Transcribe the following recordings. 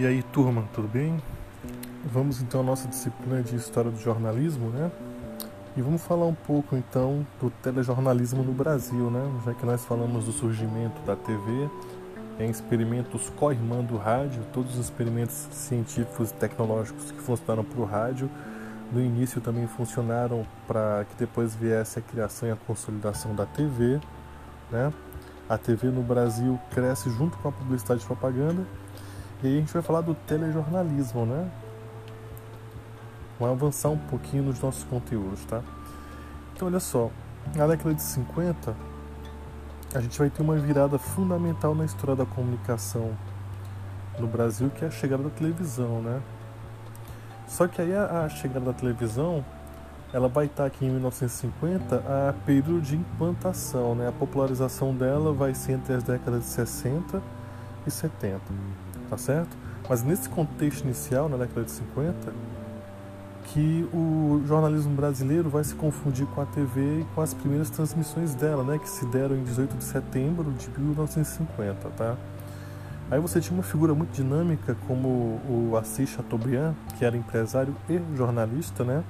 E aí, turma, tudo bem? Vamos então à nossa disciplina de História do Jornalismo, né? E vamos falar um pouco então do telejornalismo no Brasil, né? Já que nós falamos do surgimento da TV, em experimentos co-irmã do rádio, todos os experimentos científicos e tecnológicos que funcionaram para o rádio, no início também funcionaram para que depois viesse a criação e a consolidação da TV, né? A TV no Brasil cresce junto com a publicidade e propaganda e aí a gente vai falar do telejornalismo, né? Vamos avançar um pouquinho nos nossos conteúdos, tá? Então, olha só, na década de 50, a gente vai ter uma virada fundamental na história da comunicação no Brasil, que é a chegada da televisão, né? Só que aí a, a chegada da televisão, ela vai estar aqui em 1950 a período de implantação, né? A popularização dela vai ser entre as décadas de 60 e 70 tá certo? Mas nesse contexto inicial, na década de 50, que o jornalismo brasileiro vai se confundir com a TV e com as primeiras transmissões dela, né, que se deram em 18 de setembro de 1950, tá? Aí você tinha uma figura muito dinâmica como o Assis Chateaubriand, que era empresário e jornalista, né?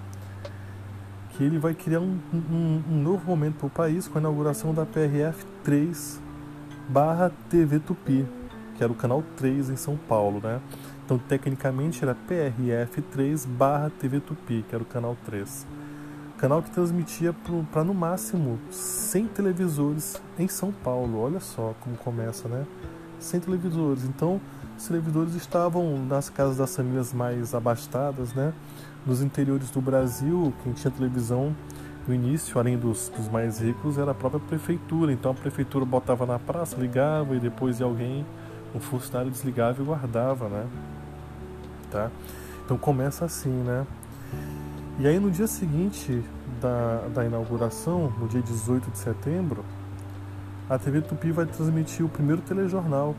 Que ele vai criar um, um, um novo momento para o país com a inauguração da PRF 3 barra TV Tupi, que era o canal 3 em São Paulo, né? Então, tecnicamente era PRF3 barra TV Tupi, que era o canal 3. Canal que transmitia para no máximo 100 televisores em São Paulo. Olha só como começa, né? 100 televisores. Então, os televisores estavam nas casas das famílias mais abastadas, né? Nos interiores do Brasil, quem tinha televisão no início, além dos, dos mais ricos, era a própria prefeitura. Então, a prefeitura botava na praça, ligava e depois alguém o funcionário desligava e guardava, né? Tá? Então começa assim, né? E aí no dia seguinte da, da inauguração, no dia 18 de setembro, a TV Tupi vai transmitir o primeiro telejornal,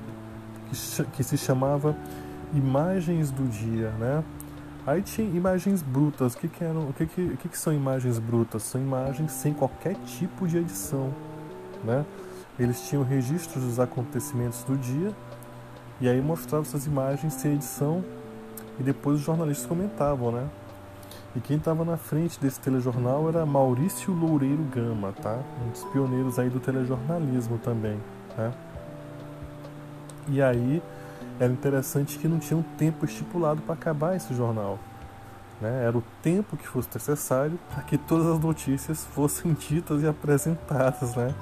que, que se chamava Imagens do Dia, né? Aí tinha imagens brutas. O que, que, eram, o que, que, o que, que são imagens brutas? São imagens sem qualquer tipo de edição, né? Eles tinham registros dos acontecimentos do dia e aí mostrava essas imagens sem edição e depois os jornalistas comentavam, né? E quem estava na frente desse telejornal era Maurício Loureiro Gama, tá? Um dos pioneiros aí do telejornalismo também, né? E aí era interessante que não tinha um tempo estipulado para acabar esse jornal. Né? Era o tempo que fosse necessário para que todas as notícias fossem ditas e apresentadas, né?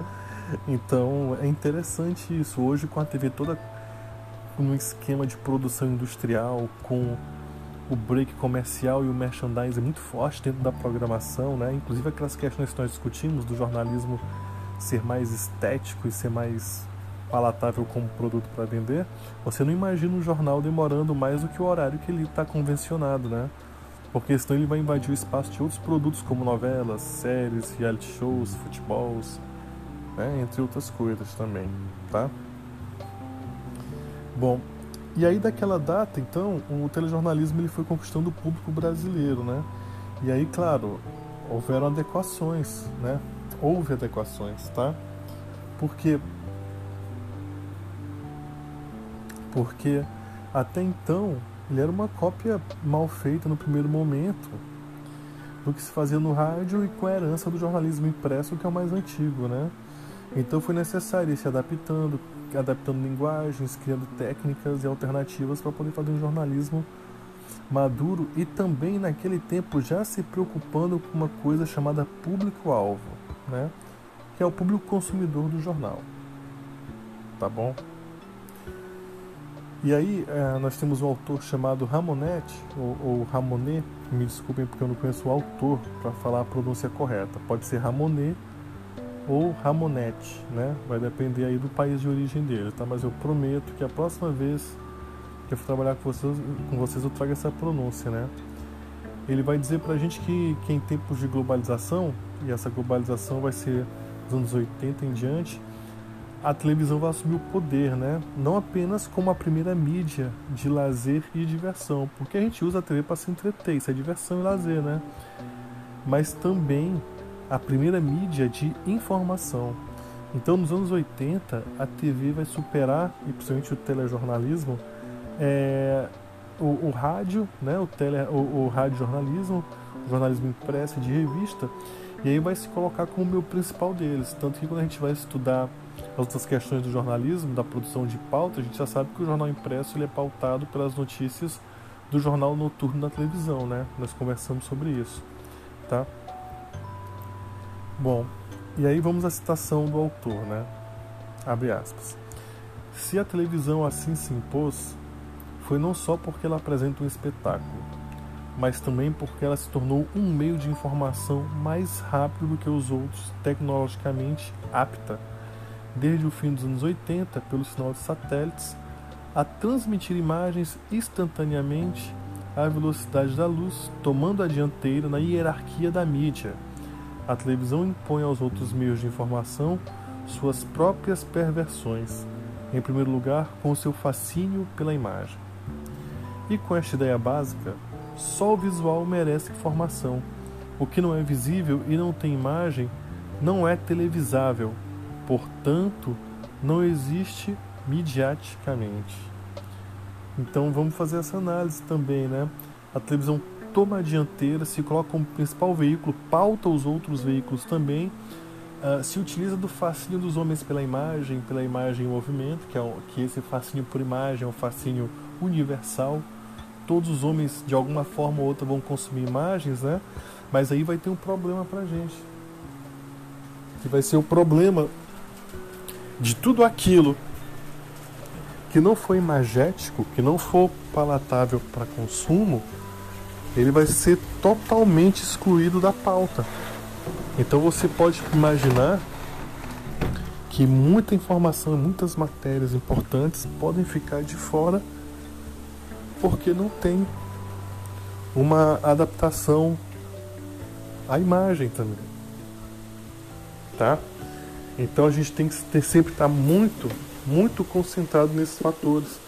Então é interessante isso. Hoje com a TV toda num esquema de produção industrial com o break comercial e o merchandising muito forte dentro da programação, né? Inclusive aquelas questões que nós discutimos do jornalismo ser mais estético e ser mais palatável como produto para vender, você não imagina um jornal demorando mais do que o horário que ele está convencionado, né? Porque senão ele vai invadir o espaço de outros produtos como novelas, séries, reality shows, futebols, né? entre outras coisas também, tá? Bom, e aí daquela data, então, o telejornalismo ele foi conquistando o público brasileiro, né? E aí, claro, houveram adequações, né? Houve adequações, tá? Porque porque até então ele era uma cópia mal feita no primeiro momento do que se fazia no rádio e com a herança do jornalismo impresso, que é o mais antigo, né? Então foi necessário ir se adaptando, adaptando linguagens, criando técnicas e alternativas para poder fazer um jornalismo maduro e também naquele tempo já se preocupando com uma coisa chamada público-alvo, né? que é o público consumidor do jornal. Tá bom? E aí é, nós temos um autor chamado Ramonet, ou, ou Ramonet, me desculpem porque eu não conheço o autor para falar a pronúncia correta. Pode ser Ramonet ou Ramonete, né? Vai depender aí do país de origem dele, tá? Mas eu prometo que a próxima vez que eu for trabalhar com vocês, com vocês eu trago essa pronúncia, né? Ele vai dizer pra gente que, que em tempos de globalização, e essa globalização vai ser dos anos 80 em diante, a televisão vai assumir o poder, né? Não apenas como a primeira mídia de lazer e diversão, porque a gente usa a TV para se entreter, isso é diversão e lazer, né? Mas também a primeira mídia de informação. Então, nos anos 80, a TV vai superar, e principalmente o telejornalismo, é, o, o, rádio, né, o, tele, o, o rádio jornalismo, o jornalismo impresso de revista, e aí vai se colocar como o meu principal deles. Tanto que quando a gente vai estudar as outras questões do jornalismo, da produção de pauta, a gente já sabe que o jornal impresso ele é pautado pelas notícias do jornal noturno da televisão, né? Nós conversamos sobre isso, tá? Bom, e aí vamos à citação do autor, né? Abre aspas. Se a televisão assim se impôs, foi não só porque ela apresenta um espetáculo, mas também porque ela se tornou um meio de informação mais rápido do que os outros, tecnologicamente apta, desde o fim dos anos 80, pelo sinal de satélites, a transmitir imagens instantaneamente à velocidade da luz, tomando a dianteira na hierarquia da mídia. A televisão impõe aos outros meios de informação suas próprias perversões, em primeiro lugar com seu fascínio pela imagem. E com esta ideia básica, só o visual merece informação. O que não é visível e não tem imagem não é televisável, portanto, não existe mediaticamente. Então vamos fazer essa análise também, né? A televisão toma a dianteira, se coloca como principal veículo, pauta os outros veículos também, uh, se utiliza do fascínio dos homens pela imagem, pela imagem em movimento, que, é que esse fascínio por imagem é um fascínio universal, todos os homens de alguma forma ou outra vão consumir imagens, né? Mas aí vai ter um problema pra gente. Que vai ser o problema de tudo aquilo que não for imagético, que não for palatável para consumo, ele vai ser totalmente excluído da pauta. Então você pode imaginar que muita informação, muitas matérias importantes podem ficar de fora porque não tem uma adaptação à imagem também. Tá? Então a gente tem que ter, sempre estar muito, muito concentrado nesses fatores.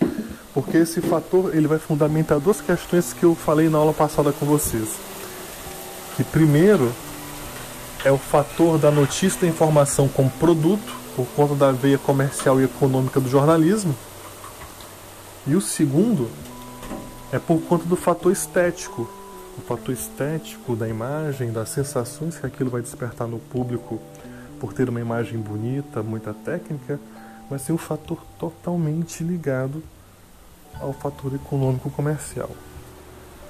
Porque esse fator ele vai fundamentar duas questões que eu falei na aula passada com vocês. Que primeiro é o fator da notícia da informação como produto, por conta da veia comercial e econômica do jornalismo. E o segundo é por conta do fator estético. O fator estético da imagem, das sensações que aquilo vai despertar no público por ter uma imagem bonita, muita técnica, vai ser um fator totalmente ligado ao fator econômico comercial.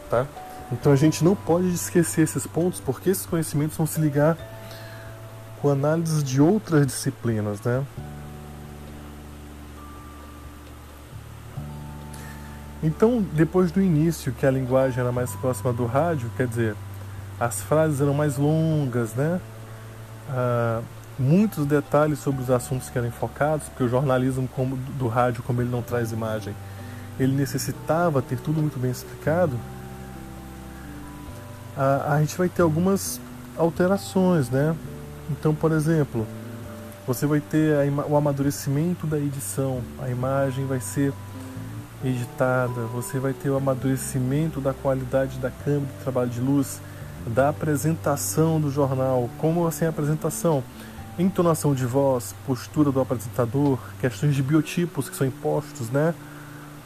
Tá? Então a gente não pode esquecer esses pontos porque esses conhecimentos vão se ligar com análise de outras disciplinas, né? Então, depois do início, que a linguagem era mais próxima do rádio, quer dizer, as frases eram mais longas, né? Ah, muitos detalhes sobre os assuntos que eram enfocados, porque o jornalismo do rádio, como ele não traz imagem, ele necessitava ter tudo muito bem explicado. A, a gente vai ter algumas alterações, né? Então, por exemplo, você vai ter a, o amadurecimento da edição, a imagem vai ser editada, você vai ter o amadurecimento da qualidade da câmera de trabalho de luz, da apresentação do jornal, como assim a apresentação, entonação de voz, postura do apresentador, questões de biotipos que são impostos, né?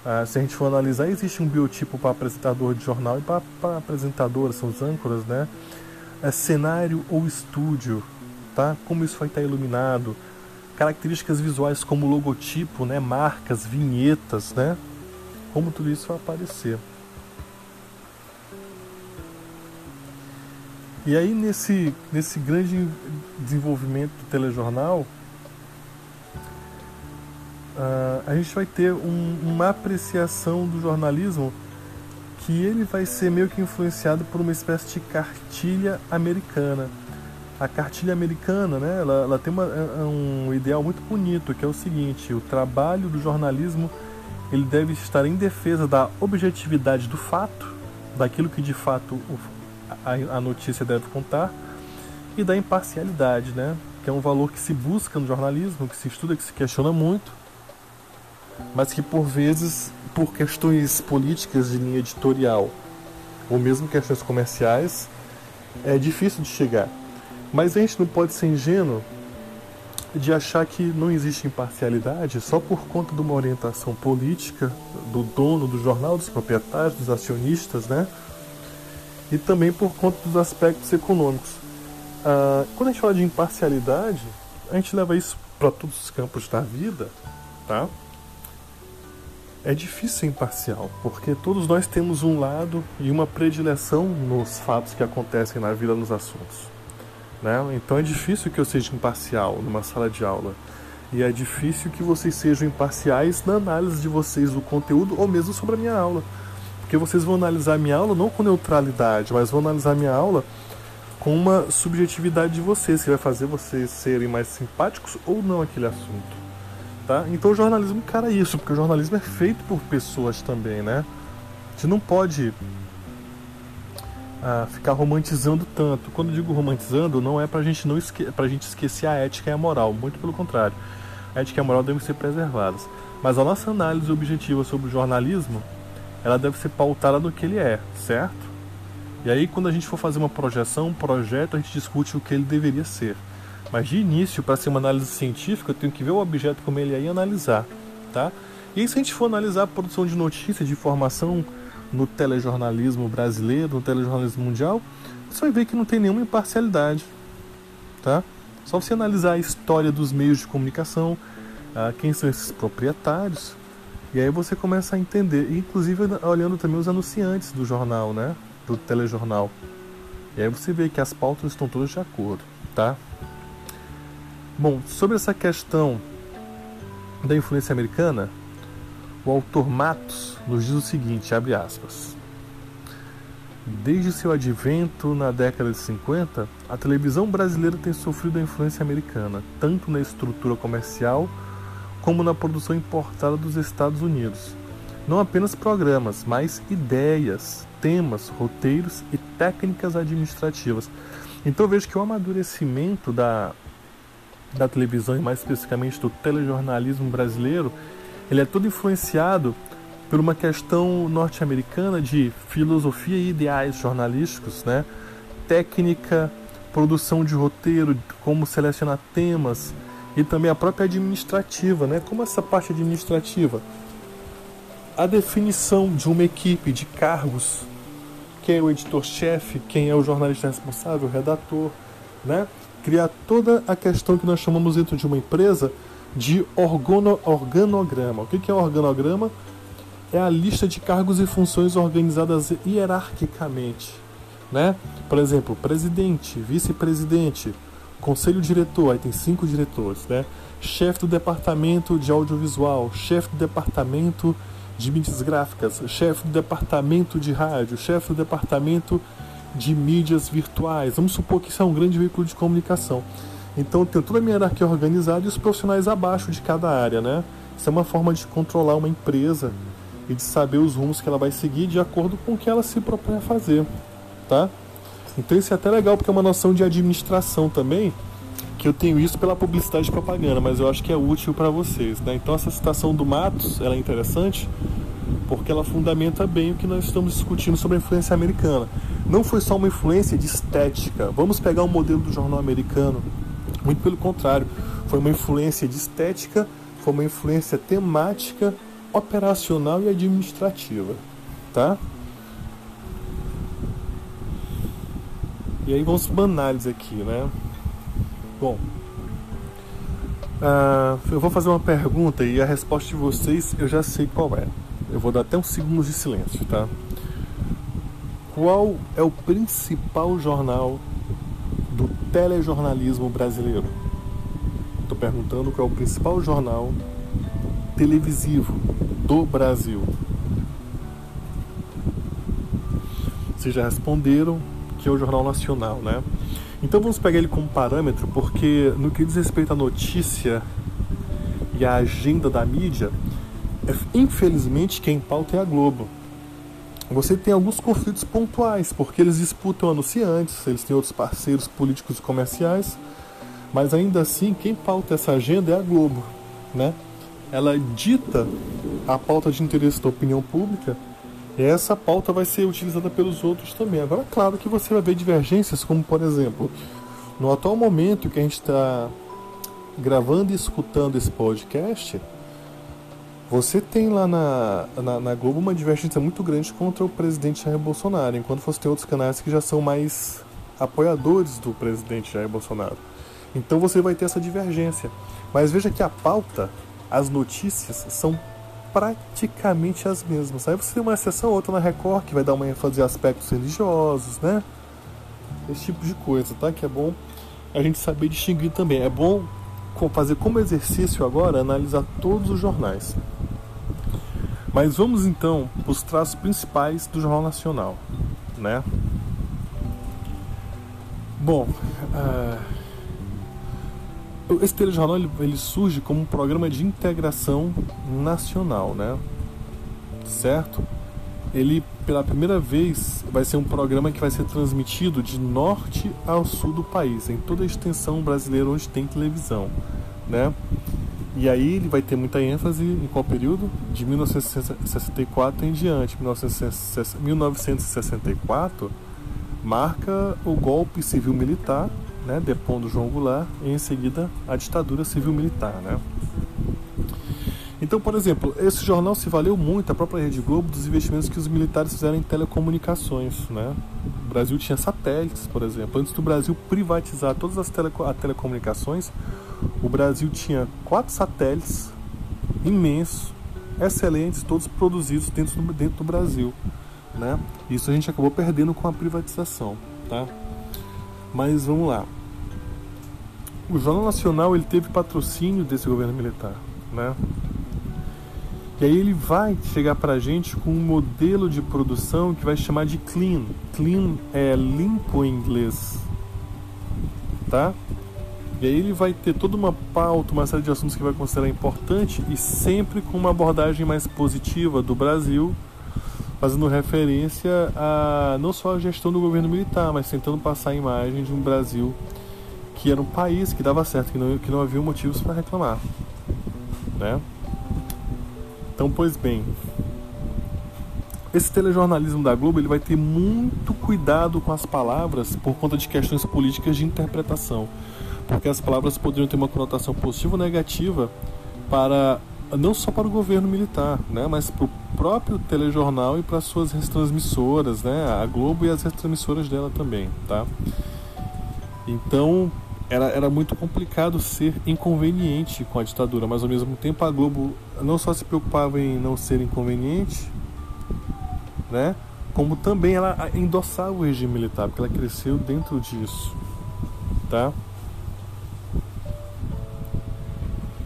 Ah, se a gente for analisar, existe um biotipo para apresentador de jornal e para apresentadora, são os âncoras, né? É cenário ou estúdio, tá? Como isso vai estar iluminado, características visuais como logotipo, né? Marcas, vinhetas, né? como tudo isso vai aparecer. E aí nesse, nesse grande desenvolvimento do telejornal, uh, a gente vai ter um, uma apreciação do jornalismo que ele vai ser meio que influenciado por uma espécie de cartilha americana. A cartilha americana, né, ela, ela tem uma, é, é um ideal muito bonito, que é o seguinte, o trabalho do jornalismo ele deve estar em defesa da objetividade do fato, daquilo que de fato a notícia deve contar, e da imparcialidade, né? que é um valor que se busca no jornalismo, que se estuda, que se questiona muito, mas que por vezes, por questões políticas de linha editorial, ou mesmo questões comerciais, é difícil de chegar. Mas a gente não pode ser ingênuo de achar que não existe imparcialidade só por conta de uma orientação política do dono do jornal, dos proprietários, dos acionistas, né? E também por conta dos aspectos econômicos. Ah, quando a gente fala de imparcialidade, a gente leva isso para todos os campos da vida, tá? É difícil ser imparcial, porque todos nós temos um lado e uma predileção nos fatos que acontecem na vida, nos assuntos. Né? Então é difícil que eu seja imparcial numa sala de aula. E é difícil que vocês sejam imparciais na análise de vocês do conteúdo ou mesmo sobre a minha aula. Porque vocês vão analisar a minha aula não com neutralidade, mas vão analisar a minha aula com uma subjetividade de vocês, que vai fazer vocês serem mais simpáticos ou não aquele assunto. Tá? Então o jornalismo encara isso, porque o jornalismo é feito por pessoas também, né? A gente não pode ah, ficar romantizando tanto. Quando digo romantizando, não é pra gente não esque pra gente esquecer a ética e a moral, muito pelo contrário. A ética e a moral devem ser preservadas. Mas a nossa análise objetiva sobre o jornalismo, ela deve ser pautada no que ele é, certo? E aí quando a gente for fazer uma projeção, um projeto, a gente discute o que ele deveria ser. Mas de início, para ser uma análise científica, eu tenho que ver o objeto como ele é e analisar, tá? E aí, se a gente for analisar a produção de notícias, de informação no telejornalismo brasileiro, no telejornalismo mundial, você vai ver que não tem nenhuma imparcialidade, tá? Só você analisar a história dos meios de comunicação, ah, quem são esses proprietários, e aí você começa a entender, inclusive olhando também os anunciantes do jornal, né? Do telejornal. E aí você vê que as pautas estão todas de acordo, tá? Bom, sobre essa questão da influência americana, o autor Matos nos diz o seguinte, abre aspas. Desde seu advento na década de 50, a televisão brasileira tem sofrido a influência americana, tanto na estrutura comercial como na produção importada dos Estados Unidos. Não apenas programas, mas ideias, temas, roteiros e técnicas administrativas. Então vejo que o amadurecimento da da televisão e mais especificamente do telejornalismo brasileiro, ele é todo influenciado por uma questão norte-americana de filosofia e ideais jornalísticos, né? técnica, produção de roteiro, como selecionar temas e também a própria administrativa, né? Como essa parte administrativa, a definição de uma equipe de cargos, quem é o editor-chefe, quem é o jornalista responsável, o redator, né? Criar toda a questão que nós chamamos dentro de uma empresa de organo, organograma. O que é organograma? É a lista de cargos e funções organizadas hierarquicamente. Né? Por exemplo, presidente, vice-presidente, conselho diretor, aí tem cinco diretores, né? chefe do departamento de audiovisual, chefe do departamento de mídias gráficas, chefe do departamento de rádio, chefe do departamento de mídias virtuais. Vamos supor que isso é um grande veículo de comunicação. Então tenho toda a minha hierarquia organizada e os profissionais abaixo de cada área, né? Isso é uma forma de controlar uma empresa e de saber os rumos que ela vai seguir de acordo com o que ela se propõe a fazer, tá? Então isso é até legal porque é uma noção de administração também, que eu tenho isso pela publicidade e propaganda, mas eu acho que é útil para vocês, né? Então essa citação do Matos, ela é interessante porque ela fundamenta bem o que nós estamos discutindo sobre a influência americana. Não foi só uma influência de estética. Vamos pegar o um modelo do jornal americano. Muito pelo contrário, foi uma influência de estética, foi uma influência temática, operacional e administrativa, tá? E aí vamos para análise aqui, né? Bom, uh, eu vou fazer uma pergunta e a resposta de vocês eu já sei qual é. Eu vou dar até uns segundos de silêncio, tá? Qual é o principal jornal do telejornalismo brasileiro? Estou perguntando qual é o principal jornal televisivo do Brasil. Vocês já responderam que é o Jornal Nacional, né? Então vamos pegar ele como parâmetro, porque no que diz respeito à notícia e à agenda da mídia, Infelizmente, quem pauta é a Globo. Você tem alguns conflitos pontuais, porque eles disputam anunciantes, eles têm outros parceiros políticos e comerciais, mas ainda assim, quem pauta essa agenda é a Globo, né? Ela dita a pauta de interesse da opinião pública e essa pauta vai ser utilizada pelos outros também. Agora, claro que você vai ver divergências, como por exemplo, no atual momento que a gente está gravando e escutando esse podcast, você tem lá na, na, na, Globo uma divergência muito grande contra o presidente Jair Bolsonaro, enquanto você tem outros canais que já são mais apoiadores do presidente Jair Bolsonaro. Então você vai ter essa divergência. Mas veja que a pauta, as notícias, são praticamente as mesmas. Aí você tem uma exceção outra na Record que vai dar uma ênfase a aspectos religiosos, né? Esse tipo de coisa, tá? Que é bom a gente saber distinguir também. É bom fazer como exercício agora analisar todos os jornais. Mas vamos então para os traços principais do Jornal Nacional, né? Bom, uh, esse telejornal ele, ele surge como um programa de integração nacional, né? Certo? Ele pela primeira vez vai ser um programa que vai ser transmitido de norte ao sul do país, em toda a extensão brasileira onde tem televisão, né? E aí ele vai ter muita ênfase em qual período? De 1964 em diante. 1964 marca o golpe civil-militar, né, depondo João Goulart, e em seguida a ditadura civil-militar. Né? Então, por exemplo, esse jornal se valeu muito, a própria Rede Globo, dos investimentos que os militares fizeram em telecomunicações. Né? O Brasil tinha satélites, por exemplo. Antes do Brasil privatizar todas as teleco telecomunicações, o Brasil tinha quatro satélites imensos, excelentes, todos produzidos dentro do, dentro do Brasil. Né? Isso a gente acabou perdendo com a privatização. Tá? Mas vamos lá. O Jornal Nacional ele teve patrocínio desse governo militar. Né? E aí ele vai chegar para a gente com um modelo de produção que vai chamar de clean. Clean é limpo em inglês, tá? E aí ele vai ter toda uma pauta, uma série de assuntos que vai considerar importante e sempre com uma abordagem mais positiva do Brasil, fazendo referência a não só a gestão do governo militar, mas tentando passar a imagem de um Brasil que era um país que dava certo, que não, que não havia motivos para reclamar, né? Então, pois bem, esse telejornalismo da Globo ele vai ter muito cuidado com as palavras por conta de questões políticas de interpretação porque as palavras poderiam ter uma conotação positiva ou negativa para não só para o governo militar, né, mas para o próprio telejornal e para suas retransmissoras, né, a Globo e as retransmissoras dela também, tá? Então era, era muito complicado ser inconveniente com a ditadura, mas ao mesmo tempo a Globo não só se preocupava em não ser inconveniente, né, como também ela endossava o regime militar, porque ela cresceu dentro disso, tá?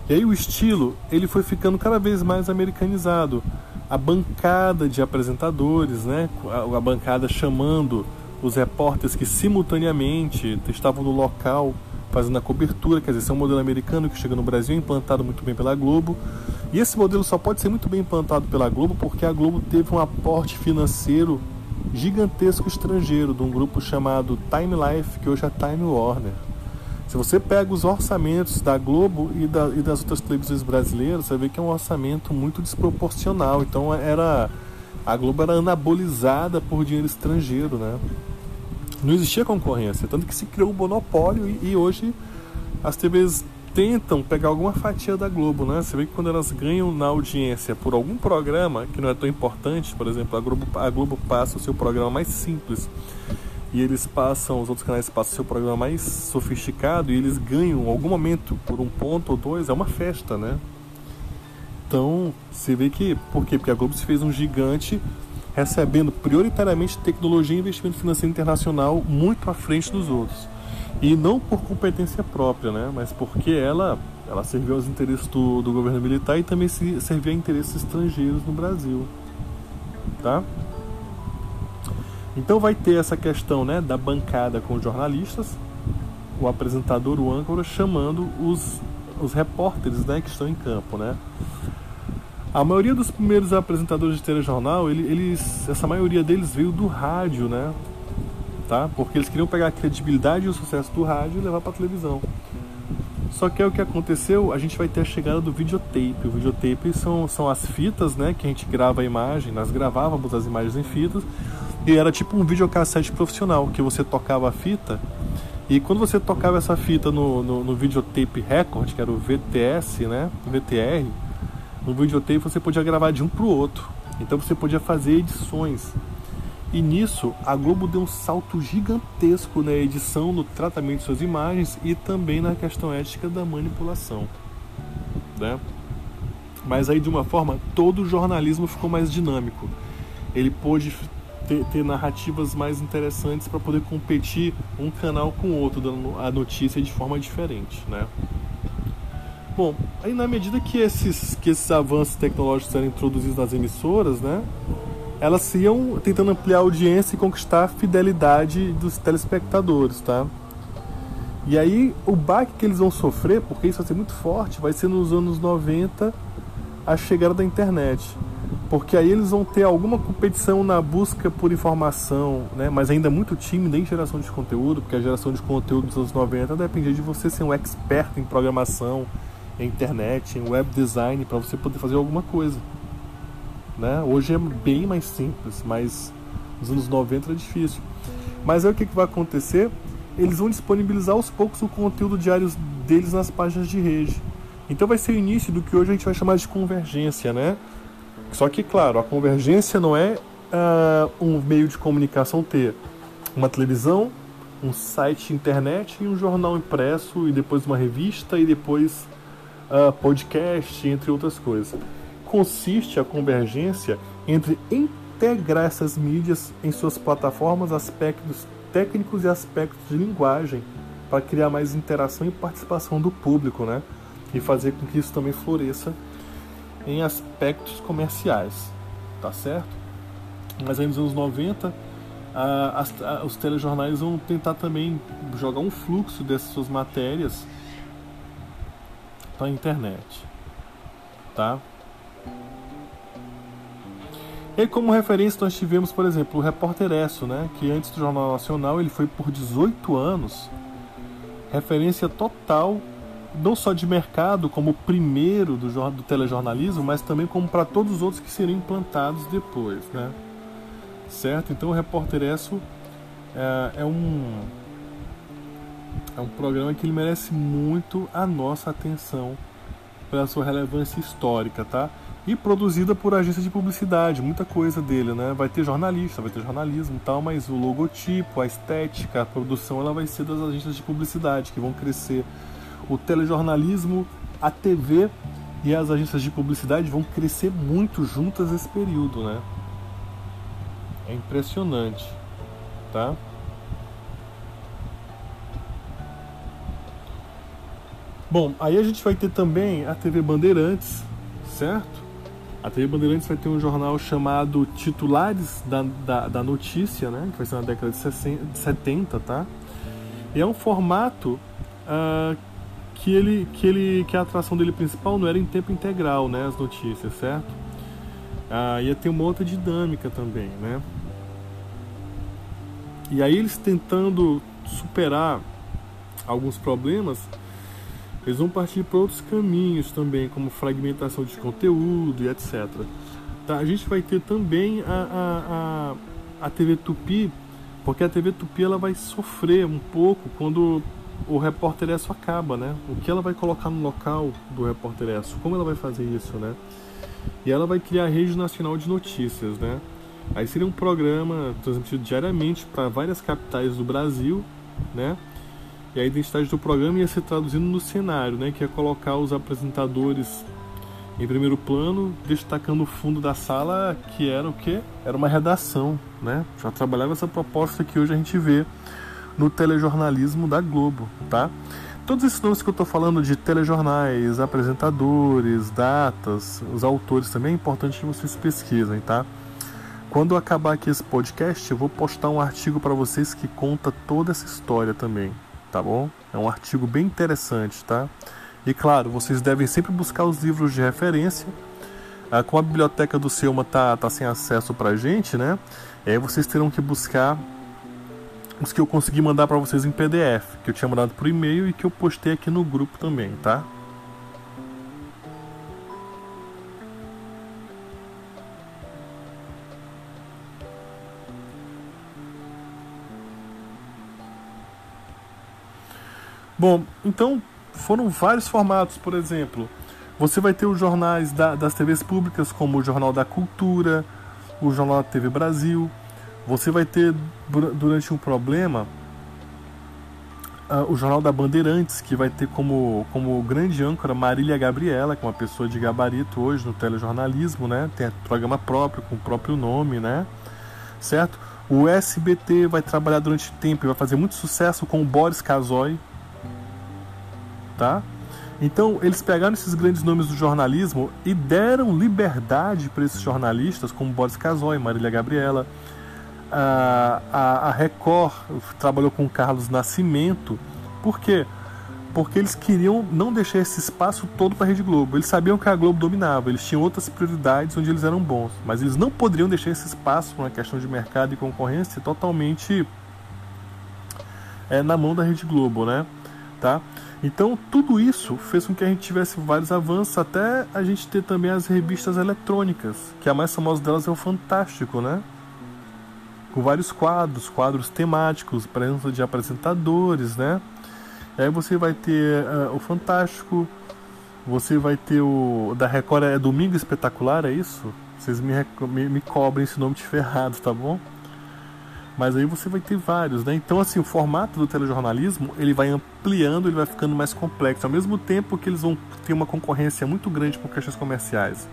E aí o estilo ele foi ficando cada vez mais americanizado. A bancada de apresentadores, né? a, a bancada chamando os repórteres que simultaneamente estavam no local fazendo a cobertura, quer dizer, esse é um modelo americano que chega no Brasil, implantado muito bem pela Globo. E esse modelo só pode ser muito bem implantado pela Globo porque a Globo teve um aporte financeiro gigantesco estrangeiro de um grupo chamado Time Life, que hoje é Time Warner. Se você pega os orçamentos da Globo e, da, e das outras televisões brasileiras, você vê que é um orçamento muito desproporcional. Então era a Globo era anabolizada por dinheiro estrangeiro, né? Não existia concorrência, tanto que se criou um monopólio e, e hoje as TVs tentam pegar alguma fatia da Globo, né? Você vê que quando elas ganham na audiência por algum programa que não é tão importante, por exemplo, a Globo, a Globo passa o seu programa mais simples e eles passam, os outros canais passam seu programa mais sofisticado e eles ganham algum momento por um ponto ou dois, é uma festa, né? Então, você vê que, por quê? Porque a Globo se fez um gigante recebendo prioritariamente tecnologia e investimento financeiro internacional muito à frente dos outros. E não por competência própria, né? Mas porque ela, ela serviu aos interesses do, do governo militar e também se, serviu a interesses estrangeiros no Brasil. Tá? Então vai ter essa questão né, da bancada com os jornalistas, o apresentador, o âncora, chamando os, os repórteres né, que estão em campo. Né? A maioria dos primeiros apresentadores de telejornal, eles, essa maioria deles veio do rádio, né? Tá? Porque eles queriam pegar a credibilidade e o sucesso do rádio e levar para televisão. Só que é o que aconteceu, a gente vai ter a chegada do videotape. O videotape são, são as fitas, né, que a gente grava a imagem, nós gravávamos as imagens em fitas, e era tipo um videocassete profissional, que você tocava a fita E quando você tocava essa fita no, no, no videotape record, que era o VTS, né? VTR, no videotape você podia gravar de um para o outro. Então você podia fazer edições. E nisso a Globo deu um salto gigantesco na edição, no tratamento de suas imagens e também na questão ética da manipulação. Né? Mas aí de uma forma todo o jornalismo ficou mais dinâmico. Ele pôde ter, ter narrativas mais interessantes para poder competir um canal com o outro, dando a notícia de forma diferente. Né? Bom, aí na medida que esses, que esses avanços tecnológicos eram introduzidos nas emissoras, né, elas iam tentando ampliar a audiência e conquistar a fidelidade dos telespectadores, tá? E aí o baque que eles vão sofrer, porque isso vai ser muito forte, vai ser nos anos 90 a chegada da internet. Porque aí eles vão ter alguma competição na busca por informação, né? mas ainda muito tímida em geração de conteúdo, porque a geração de conteúdo dos anos 90 dependia de você ser um expert em programação, em internet, em web design, para você poder fazer alguma coisa. Né? Hoje é bem mais simples, mas nos anos 90 era difícil. Mas aí o que, que vai acontecer? Eles vão disponibilizar aos poucos o conteúdo diário deles nas páginas de rede. Então vai ser o início do que hoje a gente vai chamar de convergência, né? Só que, claro, a convergência não é uh, um meio de comunicação ter uma televisão, um site internet e um jornal impresso e depois uma revista e depois uh, podcast, entre outras coisas. Consiste a convergência entre integrar essas mídias em suas plataformas, aspectos técnicos e aspectos de linguagem, para criar mais interação e participação do público, né? E fazer com que isso também floresça em aspectos comerciais, tá certo? Mas aí nos anos 90, ah, as, ah, os telejornais vão tentar também jogar um fluxo dessas suas matérias para a internet, tá? E como referência nós tivemos, por exemplo, o Repórter Esso, né, que antes do Jornal Nacional ele foi por 18 anos referência total não só de mercado como primeiro do, do telejornalismo, mas também como para todos os outros que seriam implantados depois, né? Certo? Então o Repórter Esso é, é um é um programa que ele merece muito a nossa atenção pela sua relevância histórica, tá? E produzida por agência de publicidade, muita coisa dele, né? Vai ter jornalista, vai ter jornalismo e tal, mas o logotipo, a estética, a produção, ela vai ser das agências de publicidade que vão crescer. O telejornalismo, a TV e as agências de publicidade vão crescer muito juntas nesse período, né? É impressionante, tá? Bom, aí a gente vai ter também a TV Bandeirantes, certo? A TV Bandeirantes vai ter um jornal chamado Titulares da, da, da Notícia, né? Que vai ser na década de, 60, de 70, tá? E é um formato uh, que ele que ele que a atração dele principal não era em tempo integral, né? As notícias, certo? Uh, ia ter uma outra dinâmica também, né? E aí eles tentando superar alguns problemas eles vão partir para outros caminhos também, como fragmentação de conteúdo e etc. Tá? A gente vai ter também a, a, a, a TV Tupi, porque a TV Tupi ela vai sofrer um pouco quando o repórter ESSO acaba, né? O que ela vai colocar no local do repórter ESSO? Como ela vai fazer isso, né? E ela vai criar a Rede Nacional de Notícias, né? Aí seria um programa transmitido diariamente para várias capitais do Brasil, né? E a identidade do programa ia ser traduzindo no cenário, né, que é colocar os apresentadores em primeiro plano, destacando o fundo da sala, que era o que? Era uma redação, né? Já trabalhava essa proposta que hoje a gente vê no telejornalismo da Globo, tá? Todos esses nomes que eu estou falando de telejornais, apresentadores, datas, os autores também é importante que vocês pesquisem, tá? Quando acabar aqui esse podcast, eu vou postar um artigo para vocês que conta toda essa história também, tá bom? É um artigo bem interessante, tá? E claro, vocês devem sempre buscar os livros de referência. Ah, como a biblioteca do Selma tá, tá sem acesso pra gente, né? aí vocês terão que buscar os que eu consegui mandar para vocês em PDF, que eu tinha mandado por e-mail e que eu postei aqui no grupo também, tá? Bom, então foram vários formatos, por exemplo, você vai ter os jornais da, das TVs públicas, como o Jornal da Cultura, o Jornal da TV Brasil. Você vai ter, durante um problema, uh, o Jornal da Bandeirantes, que vai ter como, como grande âncora Marília Gabriela, que é uma pessoa de gabarito hoje no telejornalismo, né? Tem programa próprio, com o próprio nome, né? Certo? O SBT vai trabalhar durante tempo e vai fazer muito sucesso com o Boris Casoy, tá? Então, eles pegaram esses grandes nomes do jornalismo e deram liberdade para esses jornalistas, como Boris Casoy, Marília Gabriela. A, a, a Record trabalhou com Carlos Nascimento. Por quê? Porque eles queriam não deixar esse espaço todo para a Rede Globo. Eles sabiam que a Globo dominava, eles tinham outras prioridades onde eles eram bons. Mas eles não poderiam deixar esse espaço, uma questão de mercado e concorrência, totalmente é, na mão da Rede Globo, né? Tá? Então, tudo isso fez com que a gente tivesse vários avanços, até a gente ter também as revistas eletrônicas, que a mais famosa delas é o Fantástico, né? Com vários quadros, quadros temáticos, presença de apresentadores, né? E aí você vai ter uh, o Fantástico, você vai ter o. Da Record é Domingo Espetacular, é isso? Vocês me, me, me cobrem esse nome de ferrado, tá bom? Mas aí você vai ter vários, né? Então, assim, o formato do telejornalismo, ele vai ampliando, ele vai ficando mais complexo, ao mesmo tempo que eles vão ter uma concorrência muito grande por questões comerciais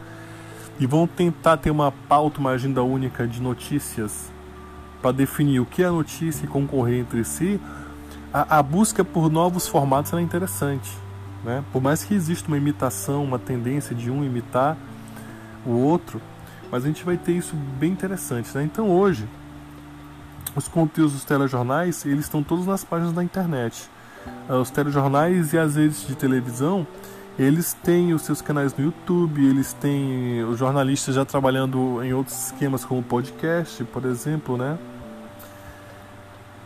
e vão tentar ter uma pauta, uma agenda única de notícias para definir o que é notícia e concorrer entre si, a, a busca por novos formatos é interessante, né? Por mais que exista uma imitação, uma tendência de um imitar o outro, mas a gente vai ter isso bem interessante, né? Então hoje os conteúdos dos telejornais, eles estão todos nas páginas da internet. Ah, os telejornais e as redes de televisão, eles têm os seus canais no YouTube, eles têm os jornalistas já trabalhando em outros esquemas como podcast, por exemplo, né?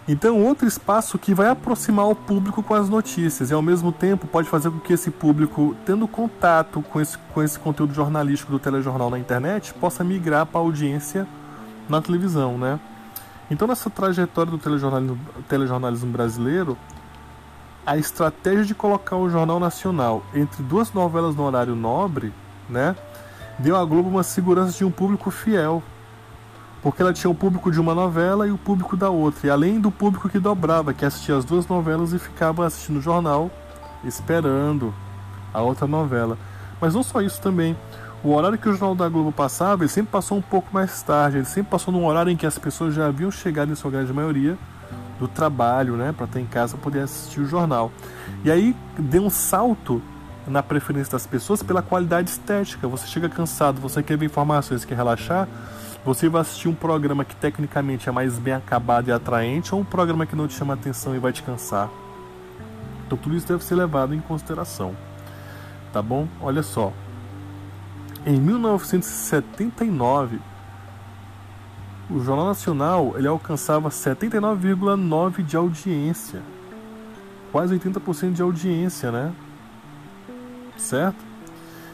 Então, outro espaço que vai aproximar o público com as notícias e ao mesmo tempo pode fazer com que esse público, tendo contato com esse, com esse conteúdo jornalístico do telejornal na internet, possa migrar para a audiência na televisão, né? Então, nessa trajetória do telejornalismo, telejornalismo brasileiro, a estratégia de colocar o Jornal Nacional entre duas novelas no horário nobre, né, deu à Globo uma segurança de um público fiel. Porque ela tinha o público de uma novela e o público da outra. E além do público que dobrava, que assistia as duas novelas e ficava assistindo o jornal, esperando a outra novela. Mas não só isso também. O horário que o Jornal da Globo passava, ele sempre passou um pouco mais tarde, ele sempre passou num horário em que as pessoas já haviam chegado, em sua grande maioria, do trabalho, né, para estar em casa poder assistir o jornal. E aí deu um salto na preferência das pessoas pela qualidade estética. Você chega cansado, você quer ver informações, quer relaxar, você vai assistir um programa que tecnicamente é mais bem acabado e atraente ou um programa que não te chama atenção e vai te cansar. Então tudo isso deve ser levado em consideração. Tá bom? Olha só, em 1979, o Jornal Nacional ele alcançava 79,9 de audiência. Quase 80% de audiência, né? Certo?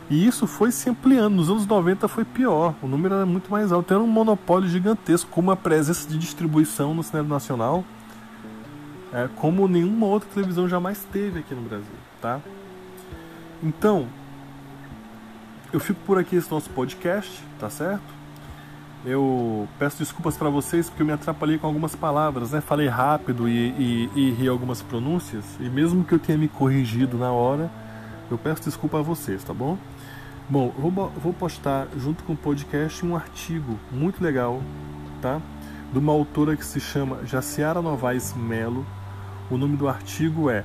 E isso foi se ampliando. Nos anos 90 foi pior. O número era muito mais alto. Era um monopólio gigantesco, com uma presença de distribuição no cinema nacional, é, como nenhuma outra televisão jamais teve aqui no Brasil, tá? Então, eu fico por aqui esse nosso podcast, tá certo? Eu peço desculpas para vocês porque eu me atrapalhei com algumas palavras, né? Falei rápido e, e, errei algumas pronúncias. E mesmo que eu tenha me corrigido na hora, eu peço desculpa a vocês, tá bom? Bom, vou, vou postar junto com o podcast um artigo muito legal, tá? De uma autora que se chama Jaciara Novaes Melo. O nome do artigo é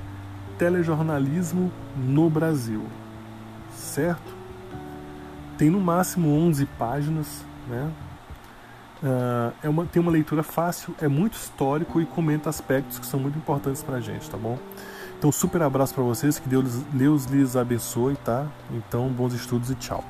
Telejornalismo no Brasil, certo? Tem no máximo 11 páginas, né? Uh, é uma, tem uma leitura fácil, é muito histórico e comenta aspectos que são muito importantes para a gente, tá bom? Então, super abraço para vocês, que Deus, Deus lhes abençoe, tá? Então, bons estudos e tchau.